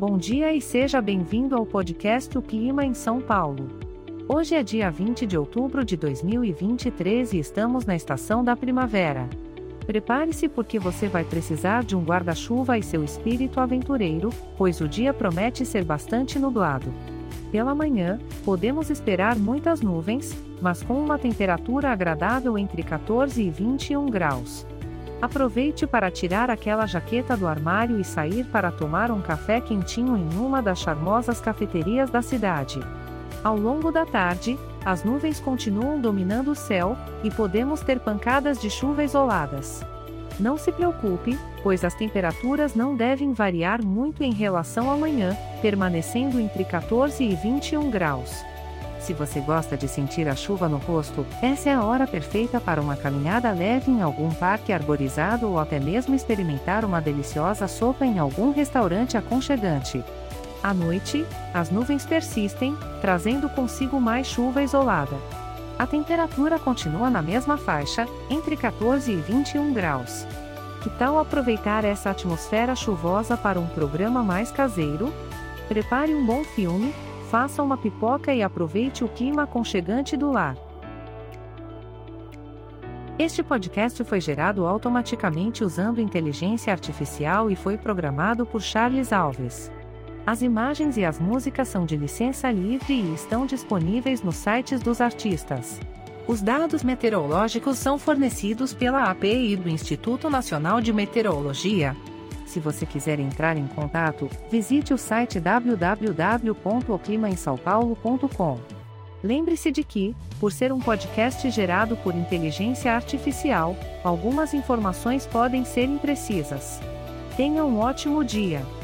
Bom dia e seja bem-vindo ao podcast O Clima em São Paulo. Hoje é dia 20 de outubro de 2023 e estamos na estação da primavera. Prepare-se porque você vai precisar de um guarda-chuva e seu espírito aventureiro, pois o dia promete ser bastante nublado. Pela manhã, podemos esperar muitas nuvens, mas com uma temperatura agradável entre 14 e 21 graus. Aproveite para tirar aquela jaqueta do armário e sair para tomar um café quentinho em uma das charmosas cafeterias da cidade. Ao longo da tarde, as nuvens continuam dominando o céu, e podemos ter pancadas de chuva isoladas. Não se preocupe, pois as temperaturas não devem variar muito em relação à manhã, permanecendo entre 14 e 21 graus. Se você gosta de sentir a chuva no rosto, essa é a hora perfeita para uma caminhada leve em algum parque arborizado ou até mesmo experimentar uma deliciosa sopa em algum restaurante aconchegante. À noite, as nuvens persistem, trazendo consigo mais chuva isolada. A temperatura continua na mesma faixa, entre 14 e 21 graus. Que tal aproveitar essa atmosfera chuvosa para um programa mais caseiro? Prepare um bom filme, faça uma pipoca e aproveite o clima aconchegante do lar. Este podcast foi gerado automaticamente usando inteligência artificial e foi programado por Charles Alves. As imagens e as músicas são de licença livre e estão disponíveis nos sites dos artistas. Os dados meteorológicos são fornecidos pela API do Instituto Nacional de Meteorologia, se você quiser entrar em contato, visite o site www.oclimaemsaopaulo.com. Lembre-se de que, por ser um podcast gerado por inteligência artificial, algumas informações podem ser imprecisas. Tenha um ótimo dia!